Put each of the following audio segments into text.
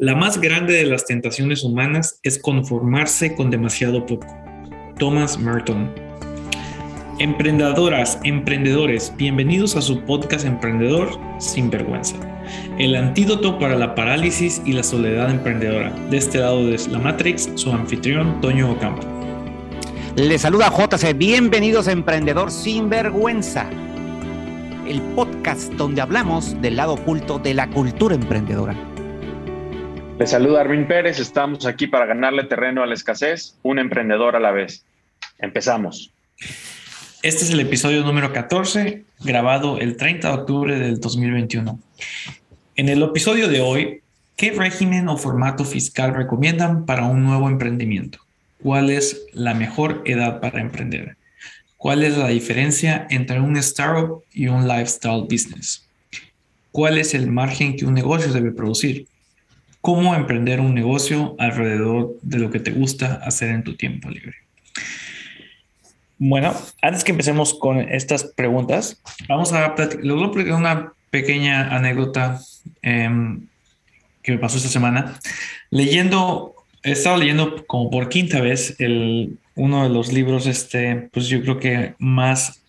La más grande de las tentaciones humanas es conformarse con demasiado poco. Thomas Merton. Emprendedoras, emprendedores, bienvenidos a su podcast Emprendedor sin vergüenza. El antídoto para la parálisis y la soledad emprendedora. De este lado de la Matrix, su anfitrión Toño Ocampo. Le saluda JC, bienvenidos a Emprendedor sin vergüenza. El podcast donde hablamos del lado oculto de la cultura emprendedora. Les saluda Arvin Pérez, estamos aquí para ganarle terreno a la escasez, un emprendedor a la vez. Empezamos. Este es el episodio número 14, grabado el 30 de octubre del 2021. En el episodio de hoy, ¿qué régimen o formato fiscal recomiendan para un nuevo emprendimiento? ¿Cuál es la mejor edad para emprender? ¿Cuál es la diferencia entre un startup y un lifestyle business? ¿Cuál es el margen que un negocio debe producir? Cómo emprender un negocio alrededor de lo que te gusta hacer en tu tiempo libre. Bueno, antes que empecemos con estas preguntas, vamos a platicar, una pequeña anécdota em, que me pasó esta semana. Leyendo, he estado leyendo como por quinta vez el, uno de los libros, este, pues yo creo que más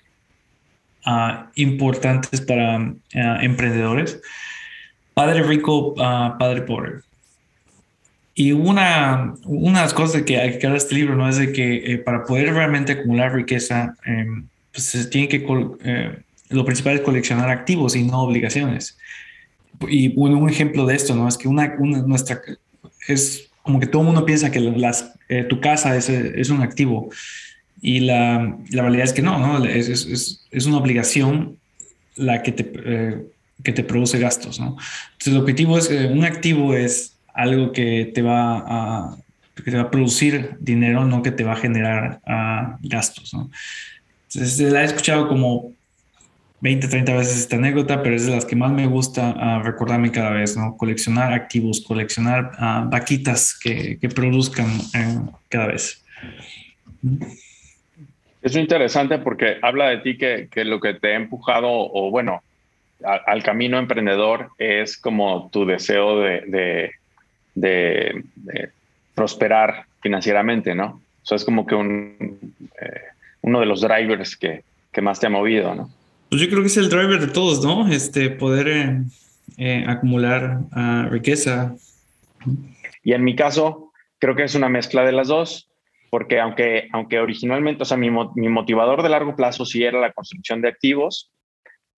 uh, importantes para uh, emprendedores. Padre Rico, uh, Padre Pobre. Y una, una de las cosas que hay que dar este libro, ¿no? Es de que eh, para poder realmente acumular riqueza, eh, pues se tiene que, eh, lo principal es coleccionar activos y no obligaciones. Y bueno, un ejemplo de esto, ¿no? Es que una, una nuestra, es como que todo el mundo piensa que las, tu casa es, es, un activo. Y la, la, realidad es que no, ¿no? Es, es, es una obligación la que te que te produce gastos. Entonces, el objetivo es, que un activo es algo que te va a, que va a producir dinero, no que te va a generar uh, gastos, ¿no? Entonces, la he escuchado como 20, 30 veces esta anécdota, pero es de las que más me gusta uh, recordarme cada vez, ¿no? Coleccionar activos, coleccionar uh, vaquitas que, que produzcan uh, cada vez. Es interesante porque habla de ti que, que, lo que te ha empujado, o bueno, al camino emprendedor es como tu deseo de, de, prosperar financieramente, ¿no? Eso es como que un, eh, uno de los drivers que, que, más te ha movido, ¿no? Pues yo creo que es el driver de todos, ¿no? Este, poder eh, eh, acumular uh, riqueza. Y en mi caso, creo que es una mezcla de las dos, porque aunque, aunque originalmente, o sea, mi, mi motivador de largo plazo sí era la construcción de activos,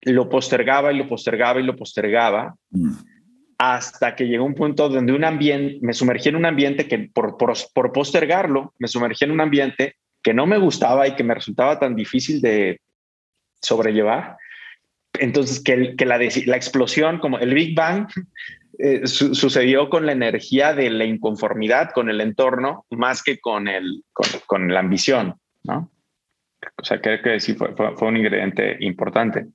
lo postergaba y lo postergaba y lo postergaba mm. hasta que llegó un punto donde un ambiente, me sumergí en un ambiente que por, por, por, postergarlo, me sumergí en un ambiente que no me gustaba y que me resultaba tan difícil de sobrellevar. Entonces, que, que la, la, explosión, como el Big Bang, eh, su, sucedió con la energía de la inconformidad con el entorno más que con, el, con, con la ambición, ¿no? O sea, creo que sí fue, fue, fue un ingrediente importante.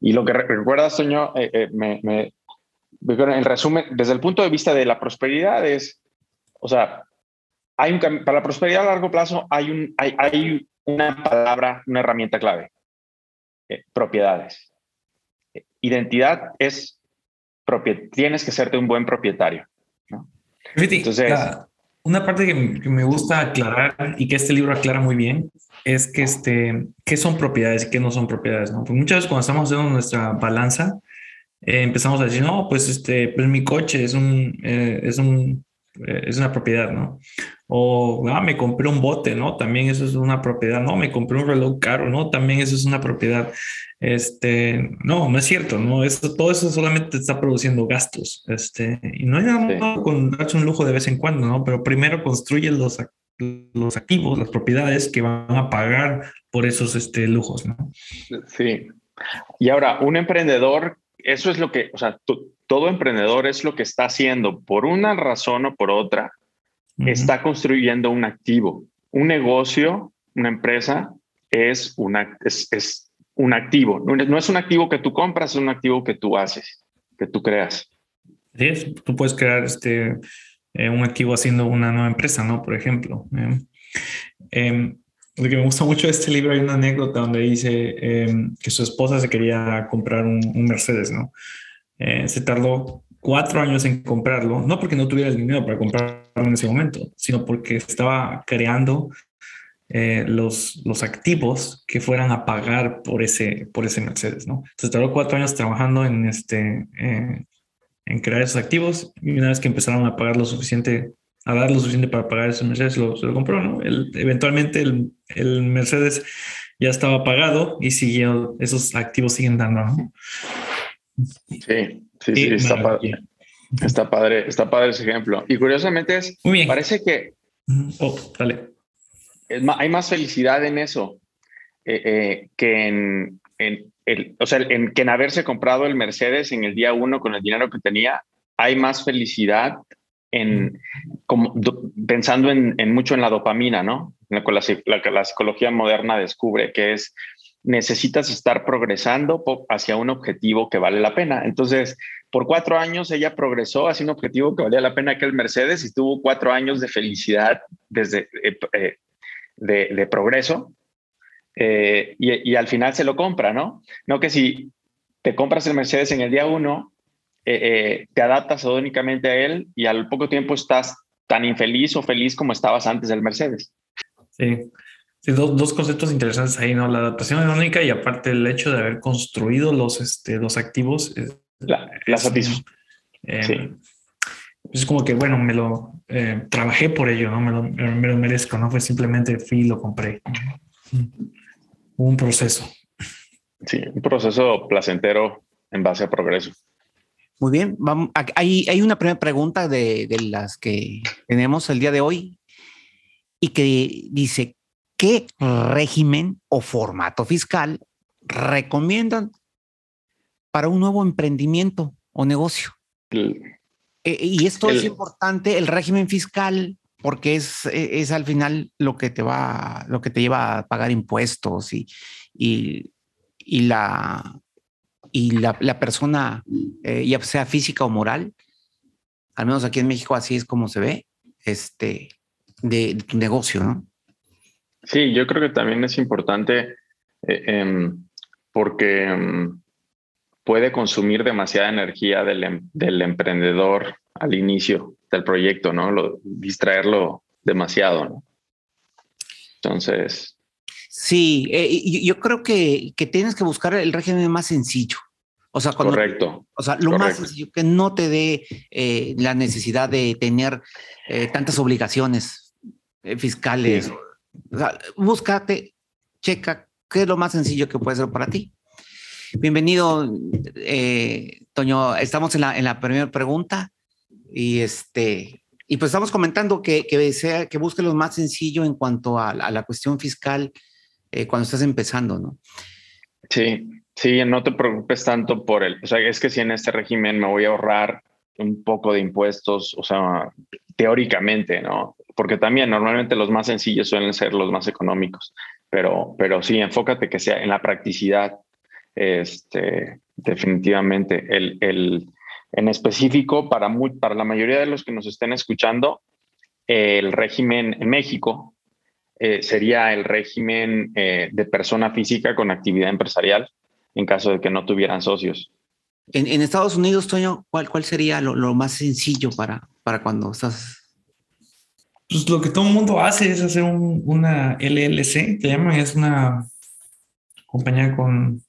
Y lo que recuerdas, Toño, eh, eh, me, me, en resumen, desde el punto de vista de la prosperidad es, o sea, hay un, para la prosperidad a largo plazo hay, un, hay, hay una palabra, una herramienta clave, eh, propiedades. Identidad es, tienes que serte un buen propietario. ¿no? Entonces, una parte que, me gusta aclarar y que este libro aclara muy bien es que este, qué son propiedades y qué no son propiedades, ¿no? Porque muchas veces cuando estamos haciendo nuestra balanza, eh, empezamos a decir, no, pues este, pues mi coche es un, eh, es un, es una propiedad, ¿no? O, ah, me compré un bote, ¿no? También eso es una propiedad, no, me compré un reloj caro, ¿no? También eso es una propiedad. Este, no, no es cierto, ¿no? Eso, todo eso solamente está produciendo gastos, este, y no hay nada sí. con darse un lujo de vez en cuando, ¿no? Pero primero construye los, los activos, las propiedades que van a pagar por esos este, lujos, ¿no? Sí. Y ahora, un emprendedor, eso es lo que, o sea, todo emprendedor es lo que está haciendo por una razón o por otra, está construyendo un activo. Un negocio, una empresa, es, una, es, un activo. No, es un activo que tú compras, es un activo que tú haces, que tú creas. Sí, tú puedes crear este, eh, un activo haciendo una nueva empresa, ¿no? Por ejemplo. Eh, eh, lo que me gusta mucho de este libro hay una anécdota donde dice em, que su esposa se quería comprar un, un Mercedes, ¿no? Se tardó cuatro años en comprarlo, no porque no tuviera el dinero para comprarlo en ese momento, sino porque estaba creando eh, los, los activos que fueran a pagar por ese, por ese Mercedes, ¿no? Entonces tardó cuatro años trabajando en, este, eh, en crear esos activos y una vez que empezaron a pagar lo suficiente, a dar lo suficiente para pagar ese Mercedes, lo, se lo compró, ¿no? eventualmente el, el, Mercedes ya estaba pagado y siguió, esos activos siguen dando. Sí, Sí, sí, está padre. Está padre, está padre ese ejemplo. Y curiosamente es, parece que oh, dale. hay más felicidad en eso eh, eh, que en, el, o sea, en que en haberse comprado el Mercedes en el día uno con el dinero que tenía. Hay más felicidad en como pensando en, mucho en la dopamina, ¿no? La, la, la psicología moderna descubre que es necesitas estar progresando hacia un objetivo que vale la pena. Entonces, por cuatro años ella progresó hacia un objetivo que valía la pena que el Mercedes y tuvo cuatro años de felicidad desde eh, eh, de, progreso eh, y, al final se lo compra, ¿no? No que si te compras el Mercedes en el día uno, te adaptas únicamente a él y al poco tiempo estás tan infeliz o feliz como estabas antes del Mercedes. Sí, Sí, dos, conceptos interesantes ahí, ¿no? La adaptación única y aparte el hecho de haber construido los, este, los activos. La, la satisfacción. Eh, sí. Es como que, bueno, me lo eh, trabajé por ello, ¿no? Me lo, me lo, merezco, no fue simplemente fui y lo compré. un proceso. Sí, un proceso placentero en base a progreso. Muy bien, vamos, hay, hay una primera pregunta de, de las que tenemos el día de hoy y que dice, ¿Qué régimen o formato fiscal recomiendan para un nuevo emprendimiento o negocio? E, y esto es importante, el régimen fiscal, porque es, e, es, al final lo que te va, lo que te lleva a pagar impuestos y, y, y la, y la, la persona, eh, ya sea física o moral, al menos aquí en México así es como se ve, este, de tu negocio, ¿no? Sí, yo creo que también es importante eh, em, porque em, puede consumir demasiada energía del, em, del, emprendedor al inicio del proyecto, ¿no? Lo, distraerlo demasiado, ¿no? Entonces. Sí, eh, yo, creo que, que, tienes que buscar el régimen más sencillo. O sea, correcto. O sea, lo más sencillo, que no te dé eh, la necesidad de tener tantas obligaciones fiscales. O sea, búscate, checa qué es lo más sencillo que puede ser para ti. Bienvenido, eh, Toño. Estamos en la, primera pregunta y este y pues estamos comentando que, que, sea, que busque lo más sencillo en cuanto a, la cuestión fiscal eh, cuando estás empezando, ¿no? Sí, sí, no te preocupes tanto por el, o sea, es que si en este régimen me voy a ahorrar un poco de impuestos, o sea, teóricamente, ¿no? porque también normalmente los más sencillos suelen ser los más económicos, pero, pero sí, enfócate que sea en la practicidad, este, definitivamente. El, el, en específico, para, para la mayoría de los que nos estén escuchando, el régimen en México eh, sería el régimen eh, de persona física con actividad empresarial en caso de que no tuvieran socios. En, Estados Unidos, Toño, ¿cuál, cuál sería lo, lo, más sencillo para, para cuando estás pues lo que todo el mundo hace es hacer una LLC, te llaman, es una compañía con,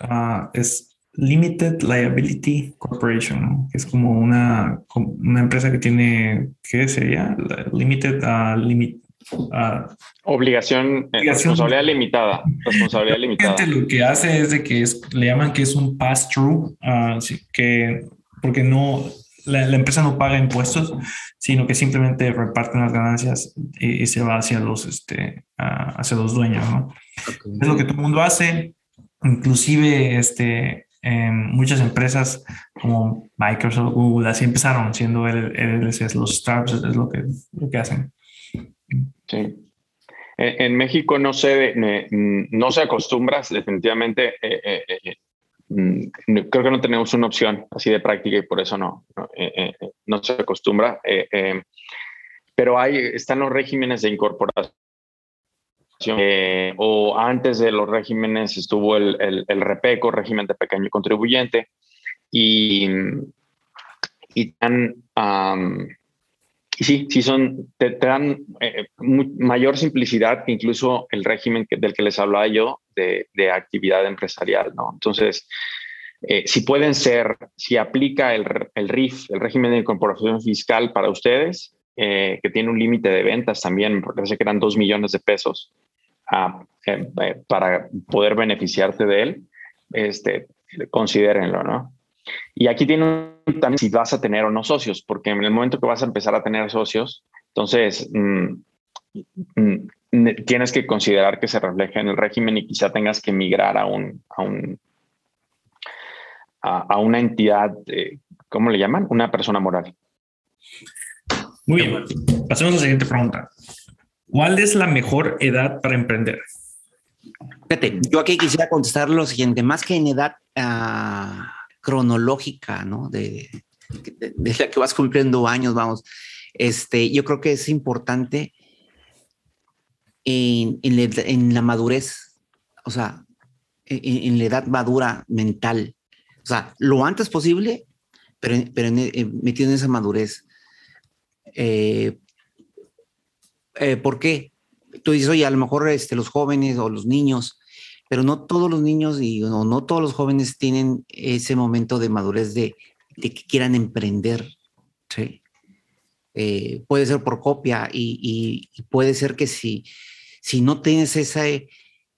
ah, es Limited Liability Corporation, que es como una, una empresa que tiene, ¿qué sería? Limited uh, limit, Obligación, eh, responsabilidad limitada. Responsabilidad limitada. Lo que hace es de que es, le llaman que es un pass-through, que porque no, la, empresa no paga impuestos, sino que simplemente reparten las ganancias y, se va hacia los, este, hacia los dueños, ¿no? Es lo que todo el mundo hace, inclusive este, muchas empresas como Microsoft, Google, así empezaron siendo el, el, los startups, es lo que, lo que hacen. Sí. En, México no se, no se acostumbra definitivamente eh, eh, eh, Mm, creo que no tenemos una opción así de práctica y por eso no, no, se acostumbra. pero hay, están los regímenes de incorporación. o antes de los regímenes estuvo el, el, el, REPECO, régimen de pequeño contribuyente, y, y sí, sí son, te, dan eh, mayor simplicidad que incluso el régimen del que les hablaba yo de, actividad empresarial, ¿no? Entonces, eh, si pueden ser, si aplica el, RIF, el régimen de incorporación fiscal para ustedes, eh, que tiene un límite de ventas también, porque sé que eran dos millones de pesos ah, para poder beneficiarte de él, este, considérenlo, ¿no? Y aquí tiene también si vas a tener o no socios, porque en el momento que vas a empezar a tener socios, entonces mm, mm, tienes que considerar que se refleja en el régimen y quizá tengas que migrar a un, a un a, una entidad, eh, ¿cómo le llaman? Una persona moral. Muy bien, pasemos a la siguiente pregunta. ¿Cuál es la mejor edad para emprender? Fíjate, yo aquí quisiera contestar lo siguiente, más que en edad ah, cronológica, ¿no? De, de, la que vas cumpliendo años, vamos. Este, yo creo que es importante en, en, la, madurez, o sea, en, la edad madura mental, o sea, lo antes posible, pero, pero metido en esa madurez. Eh, eh, ¿Por qué? Tú dices, oye, a lo mejor este, los jóvenes o los niños, pero no todos los niños y no, todos los jóvenes tienen ese momento de madurez de, que quieran emprender. Eh, puede ser por copia y, puede ser que si, si no tienes esa,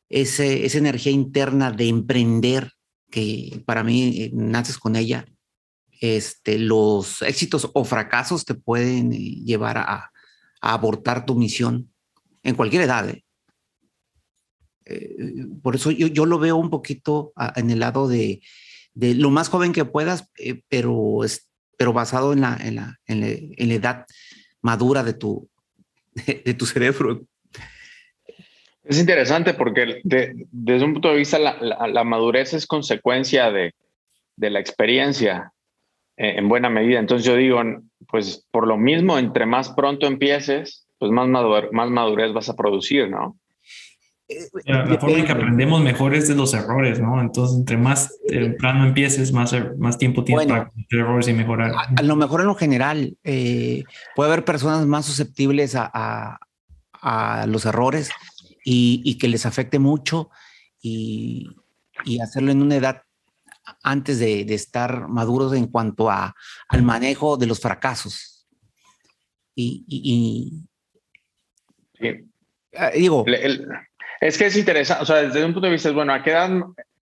esa, esa energía interna de emprender, que para mí eh, naces con ella, este, los éxitos o fracasos te pueden eh, llevar a, abortar tu misión en cualquier edad. Por eso yo, yo, lo veo un poquito en el lado de, de, lo más joven que puedas, pero, es, pero basado en la, en la, en la, edad madura de tu, de tu cerebro. Es interesante porque desde un punto de vista la, madurez es consecuencia de, la experiencia eh, en buena medida. Entonces yo digo, pues por lo mismo, entre más pronto empieces, pues más, más madurez vas a producir, ¿no? La, forma en que aprendemos mejor es de los errores, ¿no? Entonces, entre más temprano empieces, más, más tiempo tienes para cometer errores y mejorar. A, lo mejor en lo general, eh, puede haber personas más susceptibles a, a los errores y, que les afecte mucho y, hacerlo en una edad antes de, estar maduros en cuanto a, al manejo de los fracasos. Y, ah, digo... es que es interesante, o sea, desde un punto de vista es, bueno, ¿a qué edad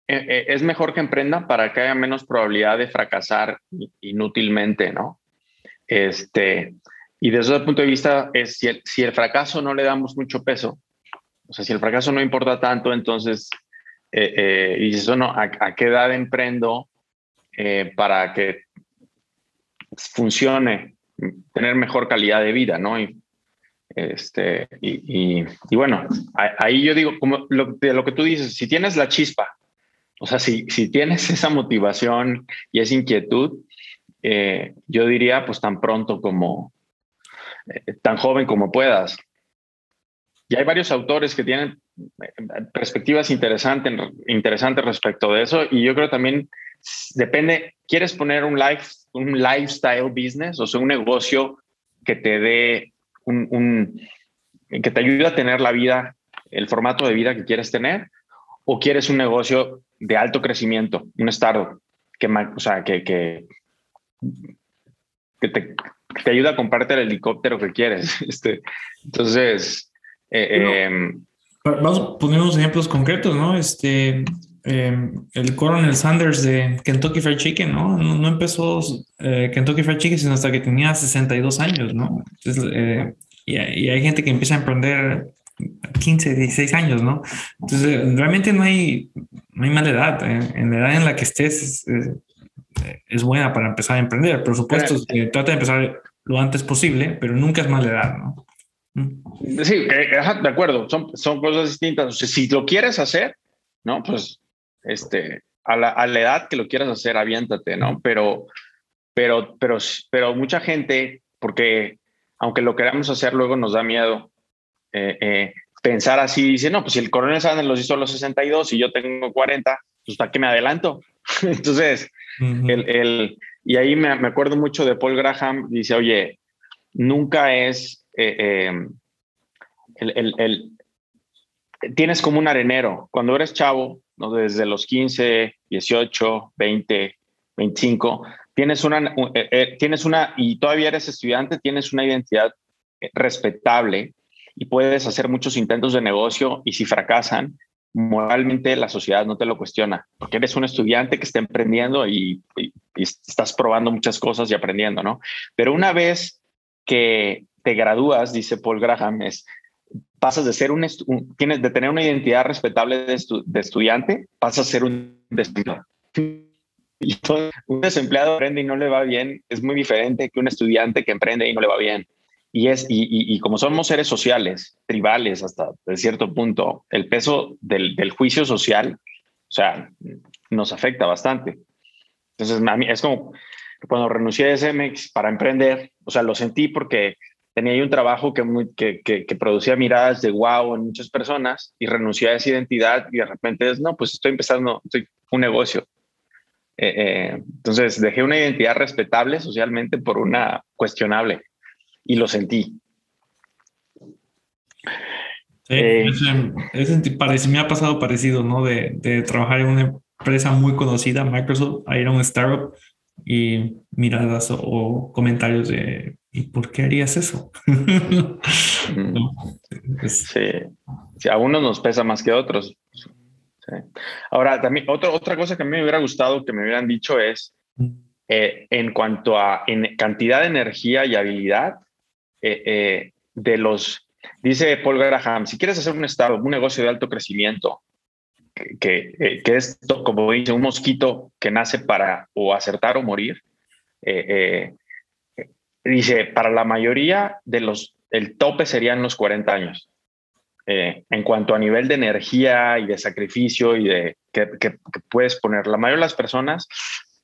eh, eh, es mejor que emprenda para que haya menos probabilidad de fracasar inútilmente, ¿no? Este, y desde ese punto de vista es si el, si el fracaso no le damos mucho peso, o sea, si el fracaso no importa tanto, entonces, eh, y eso no, ¿a, qué edad emprendo para que funcione, tener mejor calidad de vida, ¿no? Este, y, bueno, ahí yo digo, como lo, de lo que tú dices, si tienes la chispa, o sea, si, si tienes esa motivación y esa inquietud, yo diría, pues tan pronto como, tan joven como puedas. Y hay varios autores que tienen eh, perspectivas interesantes, interesantes respecto de eso. Y yo creo también depende, ¿quieres poner un, life, un lifestyle business, o sea, un negocio que te dé un, que te ayude a tener la vida, el formato de vida que quieres tener? ¿O quieres un negocio de alto crecimiento, un startup, que, o sea, que, que, que te, te ayuda a comprarte el helicóptero que quieres? Este, entonces, eh, em, vamos a poner unos ejemplos concretos, ¿no? Este, em, el Coronel Sanders de Kentucky Fried Chicken, ¿no? No, empezó eh, Kentucky Fried Chicken sino hasta que tenía 62 años, ¿no? Eh, y, hay gente que empieza a emprender 15, 16 años, ¿no? Entonces, realmente no hay, no hay mala edad. En la edad en la que estés es, es, buena para empezar a emprender. Por supuesto, trata de empezar lo antes posible, pero nunca es mala edad, ¿no? Sí, eh, de acuerdo, son, son cosas distintas. si lo quieres hacer, ¿no? Pues este, a la, a la, edad que lo quieras hacer, aviéntate, ¿no? Pero, pero, pero, pero mucha gente, porque aunque lo queramos hacer, luego nos da miedo eh, eh, pensar así, dice, no, pues si el coronel Sanders los hizo a los 62 y yo tengo 40, pues ¿para qué me adelanto? Entonces, el, el, Y ahí me, acuerdo mucho de Paul Graham, dice, oye, nunca es eh, el, tienes como un arenero. Cuando eres chavo, desde los 15, 18, 20, 25, tienes una, eh, eh, tienes una, y todavía eres estudiante, tienes una identidad respetable y puedes hacer muchos intentos de negocio y si fracasan, moralmente la sociedad no te lo cuestiona, porque eres un estudiante que está emprendiendo y, estás probando muchas cosas y aprendiendo, ¿no? Pero una vez que te gradúas, dice Paul Graham, es pasas de ser un, tienes de tener una identidad respetable de, estudiante, pasas a ser un desempleado. Un desempleado emprende y no le va bien es muy diferente que un estudiante que emprende y no le va bien. Y, es, y, como somos seres sociales, tribales hasta cierto punto, el peso del, del, juicio social, o sea, nos afecta bastante. Entonces, a mí es como cuando renuncié a SMX para emprender, o sea, lo sentí porque tenía ahí un trabajo que, que, que, producía miradas de wow en muchas personas y renuncié a esa identidad y de repente es, no, pues estoy empezando estoy, un negocio. Eh, eh, entonces, dejé una identidad respetable socialmente por una cuestionable y lo sentí. Sí, eh, parece, me ha pasado parecido, ¿no? De, de, trabajar en una empresa muy conocida, Microsoft, a ir a un startup y miradas o, comentarios de ¿y por qué harías eso? sí. a unos nos pesa más que a otros. Ahora, también otra, otra cosa que a mí me hubiera gustado que me hubieran dicho es, eh, en cuanto a en cantidad de energía y habilidad, eh, eh, de los, dice Paul Graham, si quieres hacer un estado, un negocio de alto crecimiento, que, eh, que, es como dice un mosquito que nace para o acertar o morir, dice, para la mayoría de los, el tope serían los 40 años. en cuanto a nivel de energía y de sacrificio y de que, que, puedes poner, la mayoría de las personas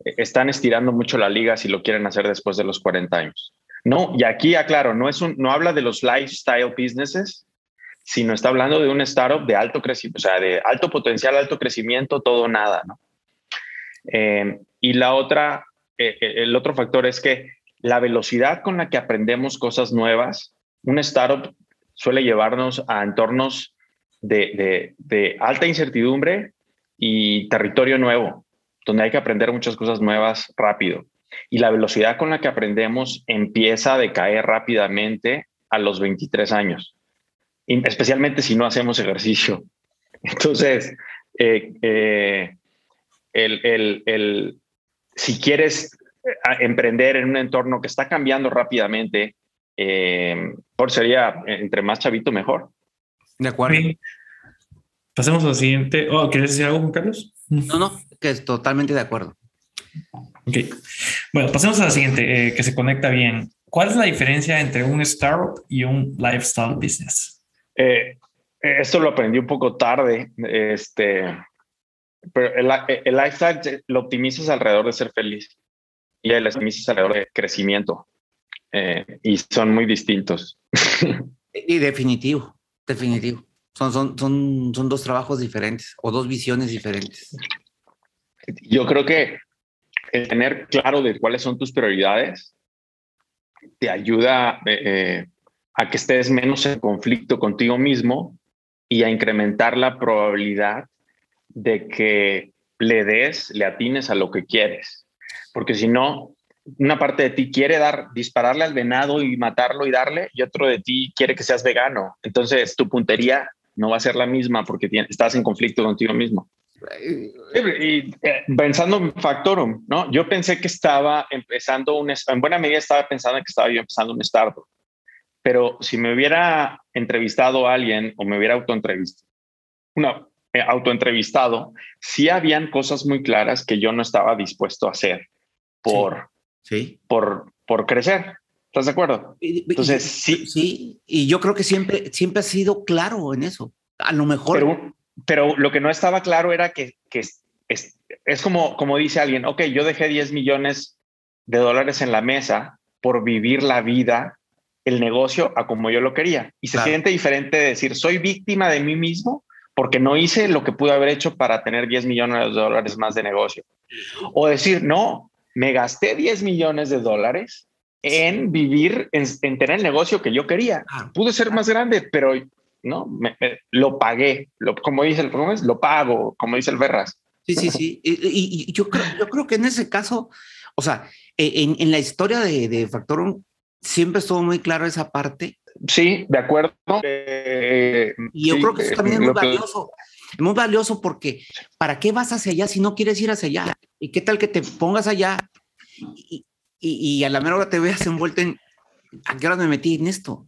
están estirando mucho la liga si lo quieren hacer después de los 40 años. No, y aquí aclaro, no, es un, no habla de los lifestyle businesses, sino está hablando de un startup de alto crecimiento, o sea, de alto potencial, alto crecimiento, todo nada, ¿no? Eh, y la otra, eh, eh, el otro factor es que la velocidad con la que aprendemos cosas nuevas, un startup suele llevarnos a entornos de, alta incertidumbre y territorio nuevo, donde hay que aprender muchas cosas nuevas rápido y la velocidad con la que aprendemos empieza a decaer rápidamente a los 23 años, especialmente si no hacemos ejercicio. Entonces, eh, eh, el, si quieres emprender en un entorno que está cambiando rápidamente, por sería entre más chavito mejor. De acuerdo. Pasemos al siguiente. Oh, ¿Quieres decir algo, Juan Carlos? No, no, que es totalmente de acuerdo. Ok. Bueno, pasemos a la siguiente, eh, que se conecta bien. ¿Cuál es la diferencia entre un startup y un lifestyle business? Eh, esto lo aprendí un poco tarde. Este, pero el, lifestyle lo optimizas alrededor de ser feliz y el optimizas alrededor de crecimiento. Eh, y son muy distintos. y definitivo, definitivo. Son, son, son, son dos trabajos diferentes o dos visiones diferentes. Yo creo que el tener claro de cuáles son tus prioridades te ayuda eh, eh, a que estés menos en conflicto contigo mismo y a incrementar la probabilidad de que le des, le atines a lo que quieres. Porque si no, una parte de ti quiere dar, dispararle al venado y matarlo y darle, y otro de ti quiere que seas vegano. Entonces tu puntería no va a ser la misma porque estás en conflicto contigo mismo. Y eh, pensando en Factorum, ¿no? Yo pensé que estaba empezando un, en buena medida estaba pensando que estaba yo empezando un startup, pero si me hubiera entrevistado a alguien o me hubiera autoentrevistado, no, eh, autoentrevistado, sí habían cosas muy claras que yo no estaba dispuesto a hacer por, sí. por, por crecer. ¿Estás de acuerdo? Entonces, sí. Sí, y yo creo que siempre, siempre ha sido claro en eso. A lo mejor pero lo que no estaba claro era que, es, es, como, como dice alguien, ok, yo dejé 10 millones de dólares en la mesa por vivir la vida, el negocio a como yo lo quería. Y se siente diferente de decir, soy víctima de mí mismo porque no hice lo que pude haber hecho para tener 10 millones de dólares más de negocio. O decir, no, me gasté 10 millones de dólares en vivir, en, tener el negocio que yo quería. Pude ser más grande, pero no, lo pagué. Lo, como dice el es? lo pago, como dice el Verras. Sí, sí, sí. Y, yo, creo, yo creo que en ese caso, o sea, e, en, en la historia de, de Factor siempre estuvo muy claro esa parte. Sí, de acuerdo. Eh, y yo creo que eso también es muy valioso. Muy valioso porque ¿para qué vas hacia allá si no quieres ir hacia allá? ¿Y qué tal que te pongas allá y, y, a la mera hora te veas envuelto en ¿a qué hora me metí en esto?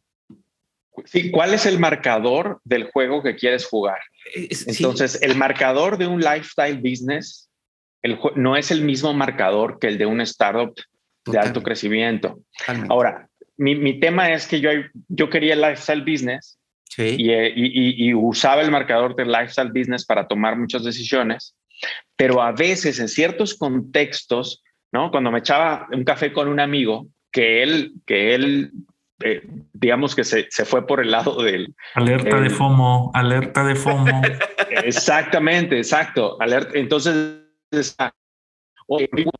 Sí, ¿cuál es el marcador del juego que quieres jugar? Entonces, el marcador de un lifestyle business el, no es el mismo marcador que el de un startup de alto crecimiento. Ahora, mi, mi, tema es que yo, yo quería el lifestyle business y, y, y, usaba el marcador del lifestyle business para tomar muchas decisiones, pero a veces en ciertos contextos, ¿no? Cuando me echaba un café con un amigo, que él, que él eh, digamos que se, se, fue por el lado del... Alerta de FOMO, alerta de FOMO. Exactamente, exacto. Alerta. Entonces,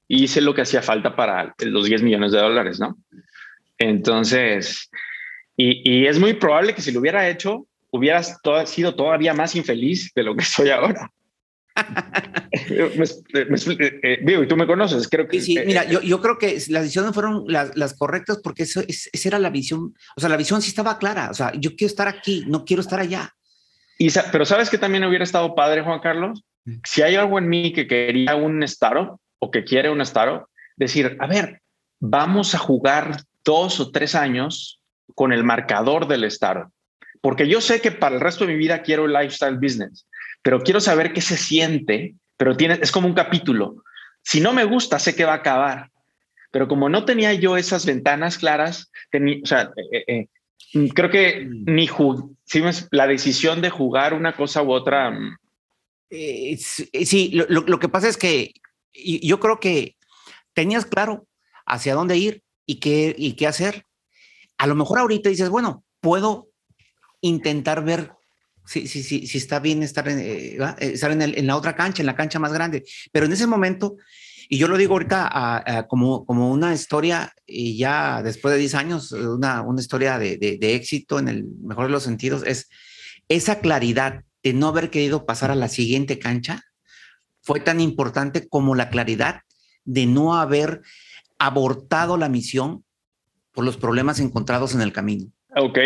hice lo que hacía falta para los 10 millones de dólares, ¿no? Entonces, y, y es muy probable que si lo hubiera hecho, hubieras sido todavía más infeliz de lo que soy ahora. Eh, y tú me conoces, creo que... Sí, sí, mira, yo, yo, creo que las decisiones fueron las, las correctas porque eso, esa era la visión, o sea, la visión sí estaba clara, o sea, yo quiero estar aquí, no quiero estar allá. Y, pero ¿sabes que también hubiera estado padre, Juan Carlos? Mm. Si hay algo en mí que quería un startup o que quiere un startup, decir, a ver, vamos a jugar dos o tres años con el marcador del startup. Porque yo sé que para el resto de mi vida quiero el lifestyle business pero quiero saber qué se siente, pero tiene, es como un capítulo. Si no me gusta, sé que va a acabar. Pero como no tenía yo esas ventanas claras, tenía, o sea, eh, eh, eh, creo que mm. ni la decisión de jugar una cosa u otra. Mm. sí, lo, lo, que pasa es que yo creo que tenías claro hacia dónde ir y qué, y qué hacer. A lo mejor ahorita dices, bueno, puedo intentar ver sí, sí, sí está bien estar en, eh, eh, estar en, la otra cancha, en la cancha más grande. Pero en ese momento, y yo lo digo ahorita como, como una historia, y ya después de 10 años, una, una historia de, de, éxito en el mejor de los sentidos, es esa claridad de no haber querido pasar a la siguiente cancha fue tan importante como la claridad de no haber abortado la misión por los problemas encontrados en el camino. Ok,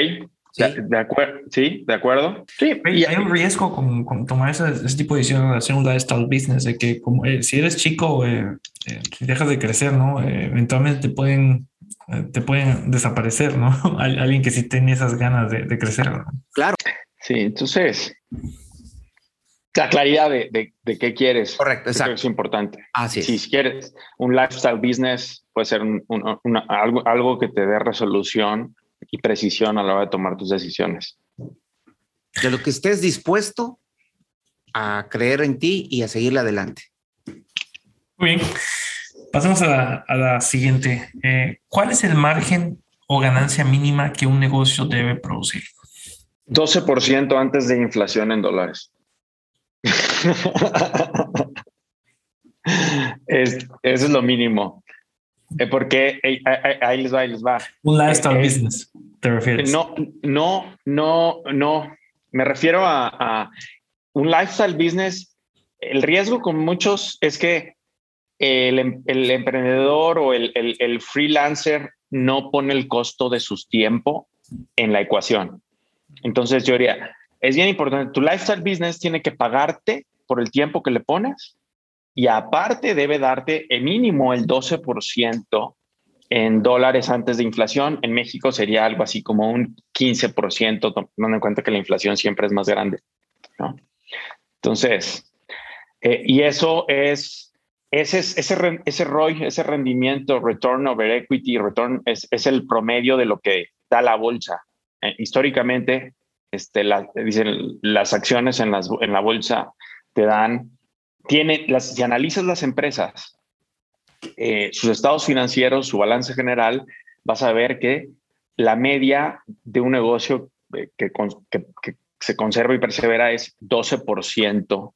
de, acuerdo, sí, de acuerdo. Sí, y hay un riesgo con, tomar ese, tipo de decisión en hacer un lifestyle business, de que como eh, si eres chico, eh, eh, dejas de crecer, ¿no? eventualmente te pueden, te pueden desaparecer, ¿no? Alguien que sí tiene esas ganas de, crecer. Claro. Sí, entonces, la claridad de, de, qué quieres. Correcto, exacto. es importante. Así Si quieres un lifestyle business, puede ser un, algo, algo que te dé resolución y precisión a la hora de tomar tus decisiones. De lo que estés dispuesto a creer en ti y a seguirle adelante. Muy bien. Pasamos a la, siguiente. Eh, ¿Cuál es el margen o ganancia mínima que un negocio debe producir? 12% antes de inflación en dólares. es, eso es lo mínimo. Eh, porque ahí les va, ahí les va. Un lifestyle eh, business, ¿te refieres? No, no, no, no. Me refiero a, un lifestyle business. El riesgo con muchos es que el, em, emprendedor o el, el, freelancer no pone el costo de su tiempo en la ecuación. Entonces yo diría, es bien importante, tu lifestyle business tiene que pagarte por el tiempo que le pones y aparte debe darte el mínimo el 12% en dólares antes de inflación. En México sería algo así como un 15%, tomando en cuenta que la inflación siempre es más grande. ¿no? Entonces, eh, y eso es, ese, ese, ese ROI, ese rendimiento, return over equity, return, es, es el promedio de lo que da la bolsa. Eh, históricamente, este, dicen, las acciones en, las, en la bolsa te dan tiene, las, si analizas las empresas, eh, sus estados financieros, su balance general, vas a ver que la media de un negocio eh, que, que, se conserva y persevera es 12%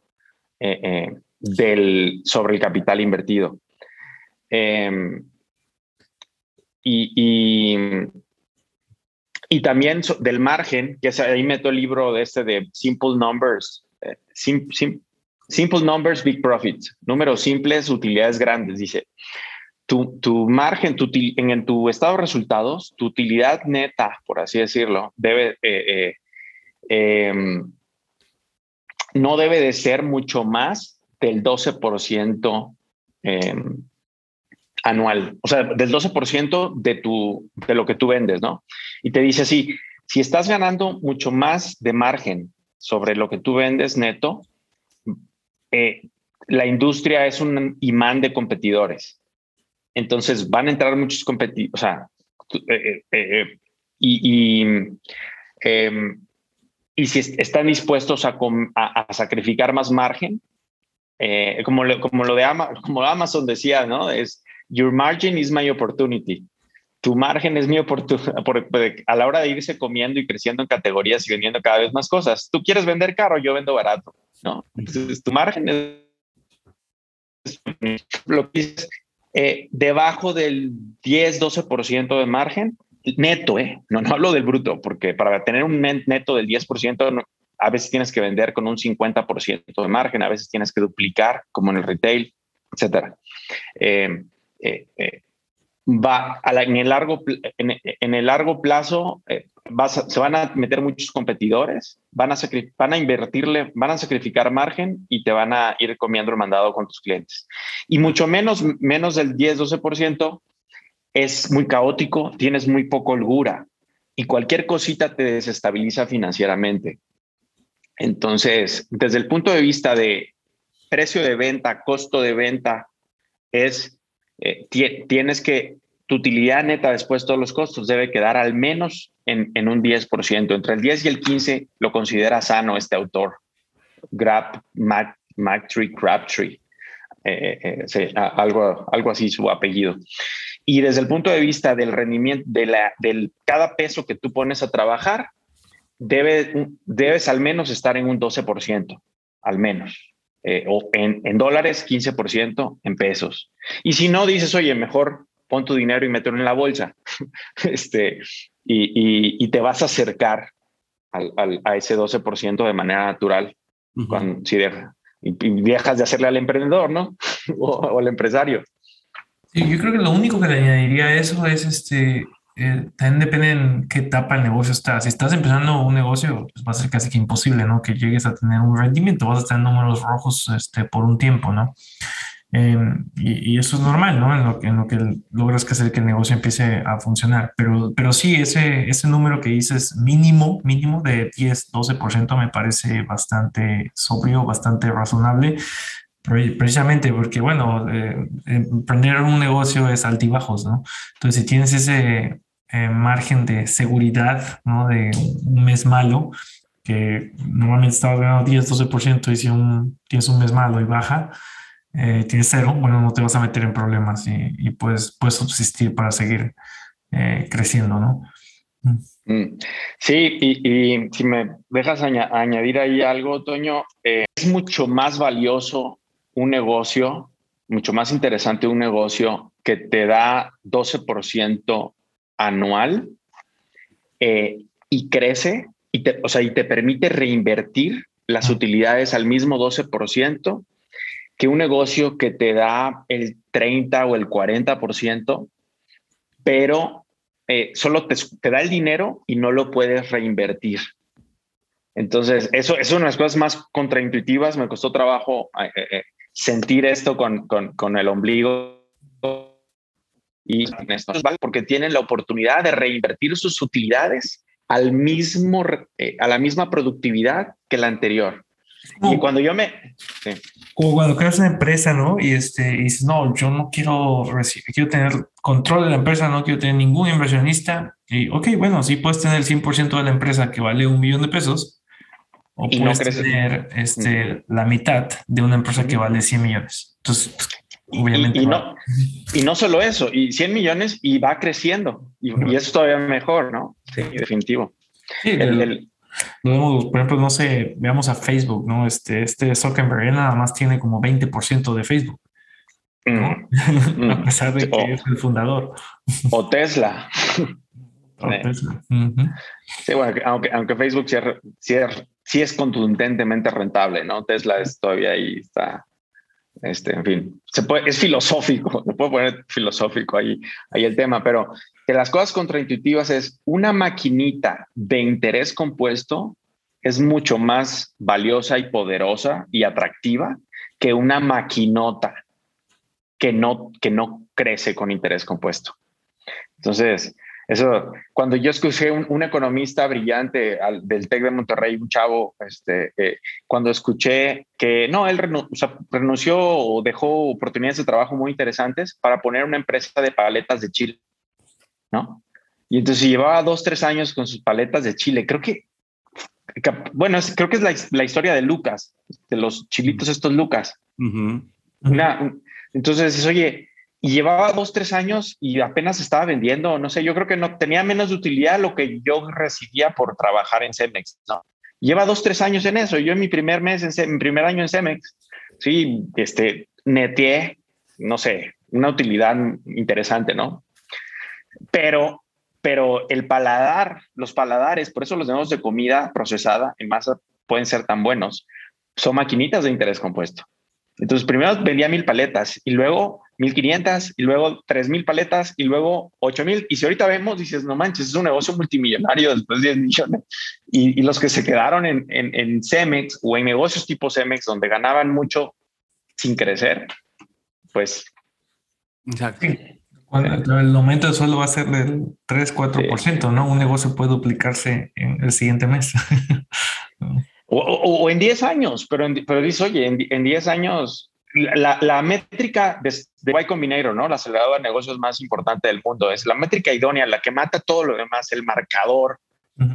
eh, del, sobre el capital invertido. Em, y, y, también del margen, que es, ahí meto el libro de este de Simple Numbers, eh, Simple Numbers, Big Profits, números simples, utilidades grandes, dice. Tu, tu margen, tu, en, en, tu estado de resultados, tu utilidad neta, por así decirlo, debe, eh, eh, em, no debe de ser mucho más del 12% em, anual, o sea, del 12% de, tu, de lo que tú vendes, ¿no? Y te dice así, si estás ganando mucho más de margen sobre lo que tú vendes neto, eh, la industria es un imán de competidores. Entonces van a entrar muchos competidores, o sea, eh, eh, y, y, em, si están dispuestos a, a, sacrificar más margen, como, lo, como lo de Amazon, decía, ¿no? Your margin is my opportunity. Tu margen es mi oportunidad a la hora de irse comiendo y creciendo en categorías y vendiendo cada vez más cosas. Tú quieres vender caro, yo vendo barato, ¿no? Entonces, tu margen es lo que dices, eh, debajo del 10, 12% de margen neto, ¿eh? No, no hablo del bruto, porque para tener un neto del 10%, a veces tienes que vender con un 50% de margen, a veces tienes que duplicar, como en el retail, etcétera. Eh, eh, eh, va a en, el largo, en, el largo plazo eh, se van a meter muchos competidores, van a, van a invertirle, van a sacrificar margen y te van a ir comiendo el mandado con tus clientes. Y mucho menos, menos del 10-12% es muy caótico, tienes muy poco holgura y cualquier cosita te desestabiliza financieramente. Entonces, desde el punto de vista de precio de venta, costo de venta, es eh, tienes que, tu utilidad neta después de todos los costos debe quedar al menos en, en un 10%. Entre el 10 y el 15 lo considera sano este autor. Grab, Mac, Tree, Crabtree. Eh, eh, algo, algo así su apellido. Y desde el punto de vista del rendimiento, de la, del cada peso que tú pones a trabajar, debe, debes al menos estar en un 12%, al menos. Eh, o en, en, dólares, 15% en pesos. Y si no, dices, oye, mejor pon tu dinero y mételo en la bolsa. este, y, y, te vas a acercar al, al, a ese 12% de manera natural cuando, si deja, y, dejas de hacerle al emprendedor, ¿no? o, o, al empresario. Sí, yo creo que lo único que le añadiría a eso es este, eh, también depende en qué etapa el negocio está. Si estás empezando un negocio, pues va a ser casi que imposible, ¿no? Que llegues a tener un rendimiento, vas a tener números rojos este, por un tiempo, ¿no? Em, y, eso es normal, ¿no? En lo, en lo que logras que hacer que el negocio empiece a funcionar. Pero, pero sí, ese, ese número que dices mínimo, mínimo de 10, 12% me parece bastante sobrio, bastante razonable precisamente porque, bueno, eh, emprender un negocio es altibajos, ¿no? Entonces, si tienes ese, eh, margen de seguridad, ¿no? De un mes malo, que normalmente estaba ganando 10, 12% y si un, tienes un mes malo y baja, eh, tienes cero, bueno, no te vas a meter en problemas y, puedes, puedes subsistir para seguir eh, creciendo, ¿no? Mm. Mm. Sí, y, si me dejas añadir ahí algo, Toño, es mucho más valioso un negocio, mucho más interesante un negocio que te da 12% anual eh, y crece y te, o sea, y te permite reinvertir las utilidades al mismo 12% que un negocio que te da el 30 o el 40%, pero eh, solo te, te, da el dinero y no lo puedes reinvertir. Entonces, eso, es una de las cosas más contraintuitivas. Me costó trabajo eh, sentir esto con, con, con el ombligo y porque tienen la oportunidad de reinvertir sus utilidades al mismo, eh, a la misma productividad que la anterior. y cuando yo me... Como cuando creas una empresa, ¿no? Y, este, y dices, no, yo no quiero quiero tener control de la empresa, no quiero tener ningún inversionista. Y, ok, bueno, sí puedes tener el 100% de la empresa que vale un millón de pesos, o puedes tener este, la mitad de una empresa que vale 100 millones. Entonces, pues, Obviamente. Y, no, y no solo eso, y 100 millones y va creciendo. Y, eso es todavía mejor, ¿no? Sí, definitivo. Sí, el, por ejemplo, no sé, veamos a Facebook, ¿no? Este, este Zuckerberg nada más tiene como 20% de Facebook. Mm. a pesar de que es el fundador. O Tesla. Sí, bueno, aunque, aunque Facebook sí es, contundentemente rentable, ¿no? Tesla es todavía ahí, está, este, en fin, es filosófico, se puede poner filosófico ahí, ahí el tema, pero que las cosas contraintuitivas es una maquinita de interés compuesto es mucho más valiosa y poderosa y atractiva que una maquinota que no, que no crece con interés compuesto. Entonces, eso, cuando yo escuché un, un economista brillante del TEC de Monterrey, un chavo, este, eh, cuando escuché que no, él renunció o dejó oportunidades de trabajo muy interesantes para poner una empresa de paletas de Chile, ¿no? Y entonces llevaba dos, tres años con sus paletas de Chile. Creo que, bueno, creo que es la, la, historia de Lucas, de los chilitos estos Lucas. entonces, oye, y llevaba dos, tres años y apenas estaba vendiendo, no sé, yo creo que no tenía menos utilidad lo que yo recibía por trabajar en Cemex, ¿no? Lleva dos, tres años en eso. Yo en mi primer mes, en mi primer año en Cemex, sí, este, neteé, no sé, una utilidad interesante, ¿no? Pero, pero el paladar, los paladares, por eso los negocios de comida procesada en masa pueden ser tan buenos, son maquinitas de interés compuesto. Entonces, primero vendía mil paletas y luego 1500 y luego 3000 paletas y luego 8000. Y si ahorita vemos, dices, no manches, es un negocio multimillonario después de 10 millones. Y, los que se quedaron en, en, Cemex o en negocios tipo Cemex, donde ganaban mucho sin crecer, pues. Exacto. el aumento de sueldo va a ser del 3-4%, ¿no? Un negocio puede duplicarse en el siguiente mes. o, en 10 años, pero, pero dice, oye, en, en 10 años la, métrica de, de, Y Combinator, ¿no? La aceleradora de negocios más importante del mundo, es la métrica idónea, la que mata todo lo demás, el marcador,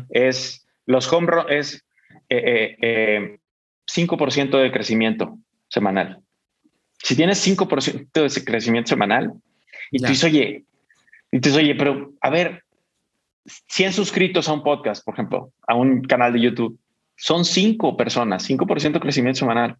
es los home es 5% eh, eh, eh, de crecimiento semanal. Si tienes 5% de crecimiento semanal, y tú dices, oye, y tú dices, oye, pero a ver, 100 suscritos a un podcast, por ejemplo, a un canal de YouTube, son 5 personas, 5% de crecimiento semanal.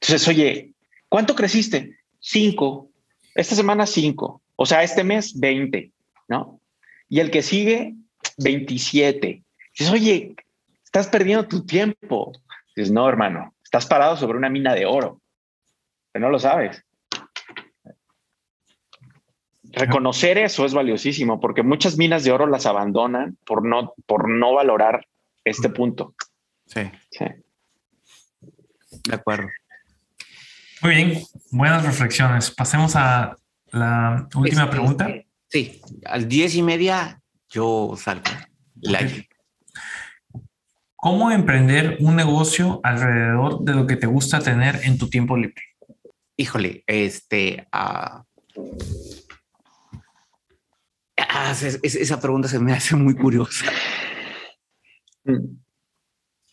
Entonces, oye, ¿Cuánto creciste? Cinco. Esta semana cinco. O sea, este mes 20, ¿no? Y el que sigue, 27. Dices, oye, estás perdiendo tu tiempo. Dices, no, hermano, estás parado sobre una mina de oro. Pero no lo sabes. Reconocer eso es valiosísimo porque muchas minas de oro las abandonan por no, por no valorar este punto. Sí. sí. De acuerdo. Muy bien, buenas reflexiones. Pasemos a la última pregunta. Sí, al diez y media yo salgo. ¿Cómo emprender un negocio alrededor de lo que te gusta tener en tu tiempo libre? Híjole, este... Uh, esa pregunta se me hace muy curiosa. Mm.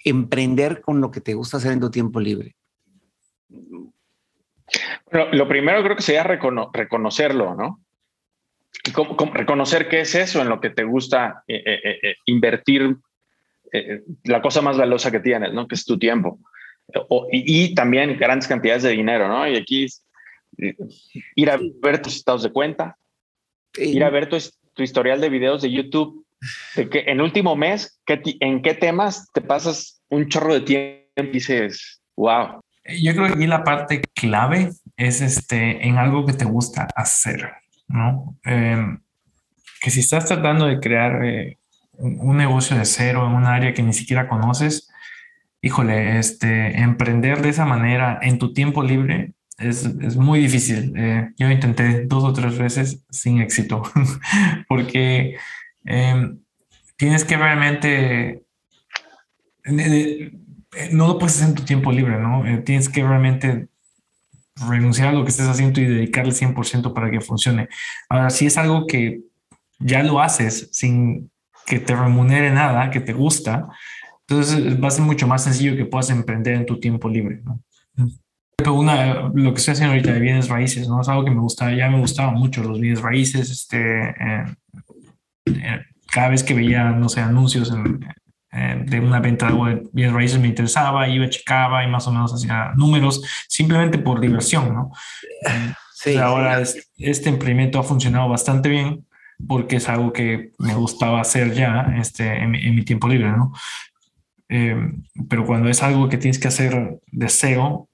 Emprender con lo que te gusta hacer en tu tiempo libre lo primero creo que sería reconocerlo, ¿no? Reconocer qué es eso en lo que te gusta eh, eh, eh, invertir la cosa más valiosa que tienes, ¿no? Que es tu tiempo. y, también grandes cantidades de dinero, ¿no? Y aquí ir a ver tus estados de cuenta, ir a ver tu, historial de videos de YouTube, de que en último mes, ¿en qué temas te pasas un chorro de tiempo y dices, wow? Yo creo que aquí la parte clave es este, en algo que te gusta hacer, ¿no? Em, que si estás tratando de crear eh, un negocio de cero en un área que ni siquiera conoces, híjole, este, emprender de esa manera en tu tiempo libre es, es muy difícil. Eh, yo intenté dos o tres veces sin éxito, porque em, tienes que realmente... no lo puedes hacer en tu tiempo libre, ¿no? Eh, tienes que realmente renunciar a lo que estés haciendo y dedicarle 100% para que funcione. Ahora, si es algo que ya lo haces sin que te remunere nada, que te gusta, entonces va a ser mucho más sencillo que puedas emprender en tu tiempo libre. ¿no? Una, lo que estoy haciendo ahorita de bienes raíces, ¿no? Es algo que me gusta, ya me gustaban mucho los bienes raíces, este, eh, eh, cada vez que veía, no sé, anuncios en, eh, de una venta de bienes raíces me interesaba, iba, checaba y más o menos hacía números simplemente por diversión, ¿no? ahora este emprendimiento ha funcionado bastante bien porque es algo que me gustaba hacer ya este, en, mi tiempo libre, ¿no? Eh, pero cuando es algo que tienes que hacer de cero,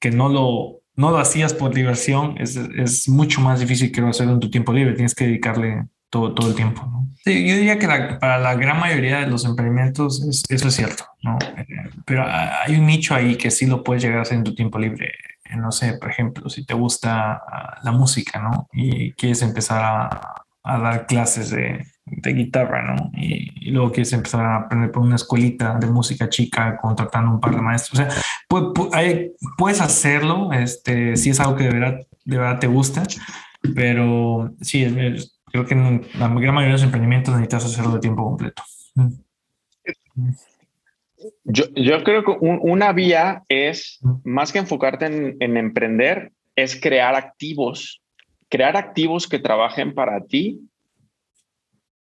que no lo, no lo hacías por diversión, es, es mucho más difícil que lo hacer en tu tiempo libre. Tienes que dedicarle todo, todo el tiempo. ¿no? Sí, yo diría que para la gran mayoría de los emprendimientos eso es cierto, ¿no? Eh, pero hay un nicho ahí que sí lo puedes llegar a hacer en tu tiempo libre. Eh, no sé, por ejemplo, si te gusta ah, la música, ¿no? Y quieres empezar a, a dar clases de, de guitarra, ¿no? Y, luego quieres empezar a aprender por una escuelita de música chica, contratando un par de maestros. O sea, puedes hacerlo, este, si es algo que de verdad, de verdad te gusta, pero sí, creo que en la gran mayoría de los emprendimientos necesitas hacerlo de tiempo completo. Yo, yo creo que una vía es, más que enfocarte en, en emprender, es crear activos crear activos que trabajen para ti,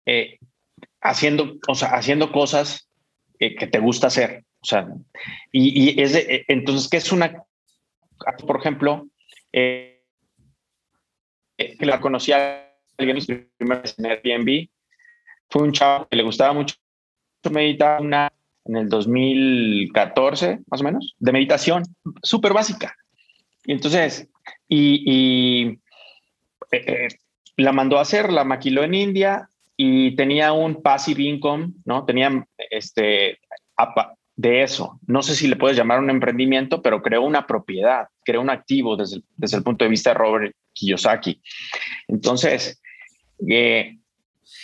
eh, haciendo, o sea, haciendo cosas eh, que te gusta hacer. O sea, y, es eh, entonces, ¿qué es una, por ejemplo, que la conocí a alguien en Airbnb, fue un chavo que le gustaba mucho meditar una, en el 2014, más o menos, de meditación súper básica. Y entonces, y, eh, eh, la mandó a hacer, la maquiló en India y tenía un passive income, ¿no? Tenía este, de eso. No sé si le puedes llamar un emprendimiento, pero creó una propiedad, creó un activo desde, desde el punto de vista de Robert Kiyosaki. Entonces, eh,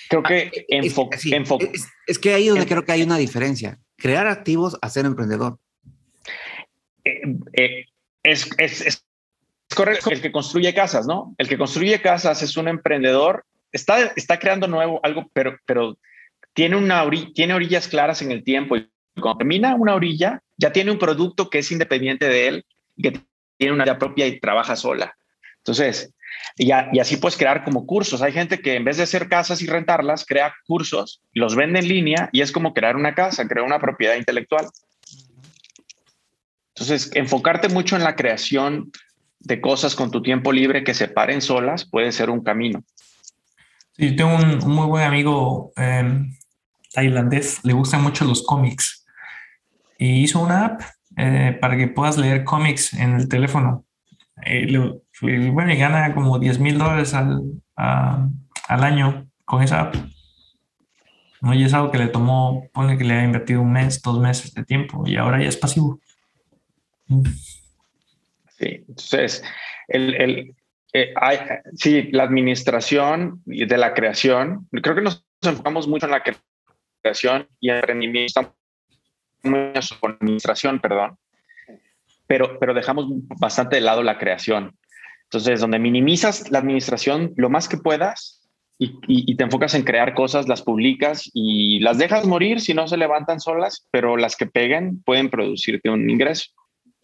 creo que ah, enfoque. Es, es, que ahí donde creo que hay una diferencia. Crear activos a ser emprendedor. es, es, correcto, el que construye casas, ¿no? El que construye casas es un emprendedor, está, está creando nuevo algo, pero, pero tiene, una tiene orillas claras en el tiempo y cuando termina una orilla, ya tiene un producto que es independiente de él y que tiene una idea propia y trabaja sola. Entonces, y, así puedes crear como cursos. Hay gente que en vez de hacer casas y rentarlas, crea cursos, los vende en línea y es como crear una casa, crear una propiedad intelectual. Entonces, enfocarte mucho en la creación de cosas con tu tiempo libre que se paren solas puede ser un camino. Sí, tengo un, muy buen amigo em, tailandés, le gustan mucho los cómics y hizo una app eh, para que puedas leer cómics en el teléfono. Eh, bueno, y gana como 10 mil dólares al, al año con esa app. ¿no? Y es algo que le tomó, pone que le ha invertido un mes, dos meses de tiempo y ahora ya es pasivo. Sí, entonces, el, el eh, hay, sí, la administración de la creación, creo que nos enfocamos mucho en la creación y emprendimiento, administración, perdón, pero, pero dejamos bastante de lado la creación. Entonces, donde minimizas la administración lo más que puedas y, y, te enfocas en crear cosas, las publicas y las dejas morir si no se levantan solas, pero las que peguen pueden producirte un ingreso.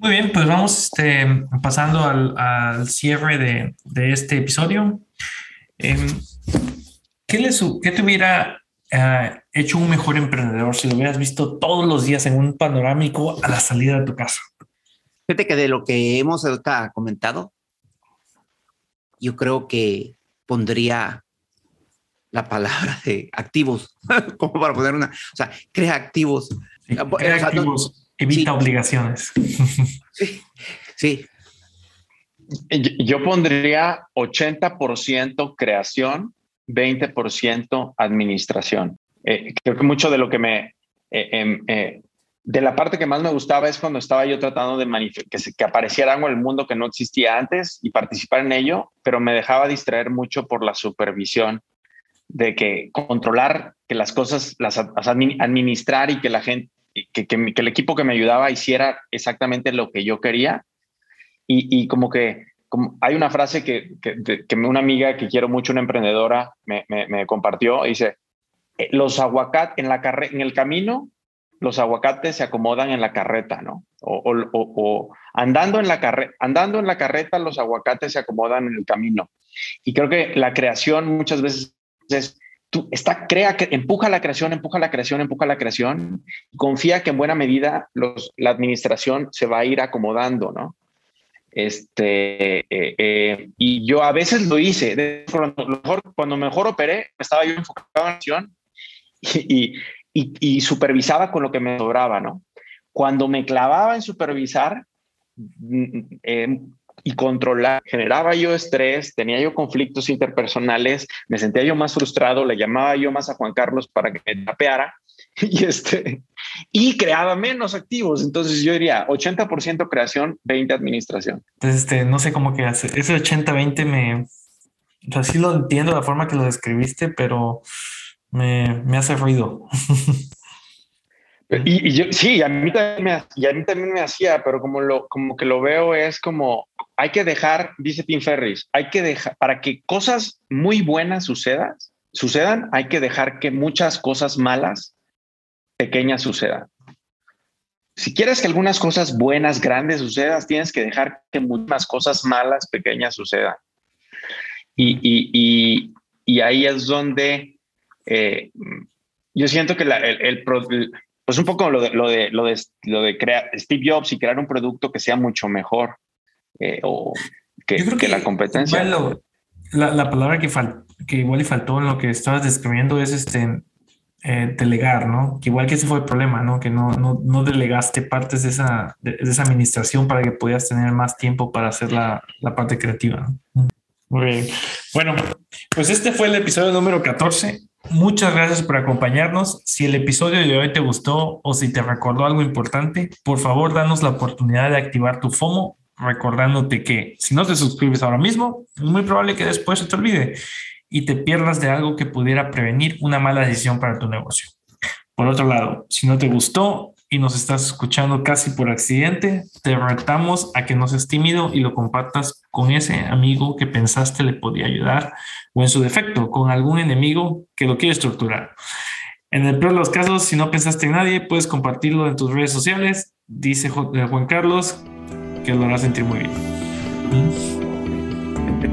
Muy bien, pues vamos este, pasando al, cierre de, este episodio. Em, ¿qué, le, ¿Qué te hubiera eh, hecho un mejor emprendedor si lo hubieras visto todos los días en un panorámico a la salida de tu casa? Fíjate que de lo que hemos comentado, yo creo que pondría la palabra de activos, como para poner una, o sea, crea activos. crea activos. Evita obligaciones. Sí, sí. Yo pondría 80% creación, 20% administración. Eh, creo que mucho de lo que me... Eh, em, eh, de la parte que más me gustaba es cuando estaba yo tratando de que, que apareciera algo en el mundo que no existía antes y participar en ello, pero me dejaba distraer mucho por la supervisión de que controlar que las cosas, las administrar y que la gente, que, el equipo que me ayudaba hiciera exactamente lo que yo quería. Y, como que hay una frase que, que, una amiga que quiero mucho, una emprendedora, me, me, compartió, dice, eh, los aguacates en, la en el camino, los aguacates se acomodan en la carreta, ¿no? O, o, o andando, en la andando en la carreta, los aguacates se acomodan en el camino. Y creo que la creación muchas veces es tú está, crea, que empuja la creación, empuja la creación, empuja la creación, confía que en buena medida los, la administración se va a ir acomodando, ¿no? Este, eh, eh, y yo a veces lo hice. Cuando mejor, cuando mejor operé, estaba yo enfocado en la acción y, y, y, supervisaba con lo que me sobraba, ¿no? Cuando me clavaba en supervisar eh, y controlar, generaba yo estrés, tenía yo conflictos interpersonales, me sentía yo más frustrado, le llamaba yo más a Juan Carlos para que me tapeara y, este, y creaba menos activos. Entonces yo diría 80% creación, 20 administración. Entonces, este, no sé cómo que hace. Ese 80-20 me... O sea, sí lo entiendo la forma que lo describiste, pero me, me hace ruido. Y, y, yo, sí, a mí, también me, y a mí también me hacía, pero como, lo, como que lo veo es como, hay que dejar, dice Tim Ferris, hay que dejar, para que cosas muy buenas sucedan, sucedan, hay que dejar que muchas cosas malas pequeñas sucedan. Si quieres que algunas cosas buenas, grandes sucedan, tienes que dejar que muchas cosas malas, pequeñas sucedan. Y, y, y, ahí es donde eh, yo siento que la, el, el, pues un poco lo de, lo de, lo de, lo de crear Steve Jobs y crear un producto que sea mucho mejor eh, o que, que, que, la competencia. La, la, palabra que, fal, que igual y faltó en lo que estabas describiendo es este eh, delegar, ¿no? Que igual que ese fue el problema, ¿no? Que no, no, no delegaste partes de esa, de, de, esa administración para que pudieras tener más tiempo para hacer la, la parte creativa. ¿no? Muy bien. Bueno, pues este fue el episodio número 14. Muchas gracias por acompañarnos. Si el episodio de hoy te gustó o si te recordó algo importante, por favor, danos la oportunidad de activar tu FOMO, recordándote que si no te suscribes ahora mismo, es muy probable que después se te olvide y te pierdas de algo que pudiera prevenir una mala decisión para tu negocio. Por otro lado, si no te gustó y nos estás escuchando casi por accidente, te retamos a que no seas tímido y lo compartas con ese amigo que pensaste le podía ayudar o en su defecto con algún enemigo que lo quiere estructurar. En el peor de los casos, si no pensaste en nadie, puedes compartirlo en tus redes sociales. Dice eh, Juan Carlos que lo hará sentir muy bien.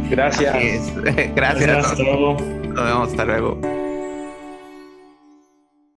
Gracias. Gracias. Gracias. Hasta luego. Nos vemos. Hasta luego.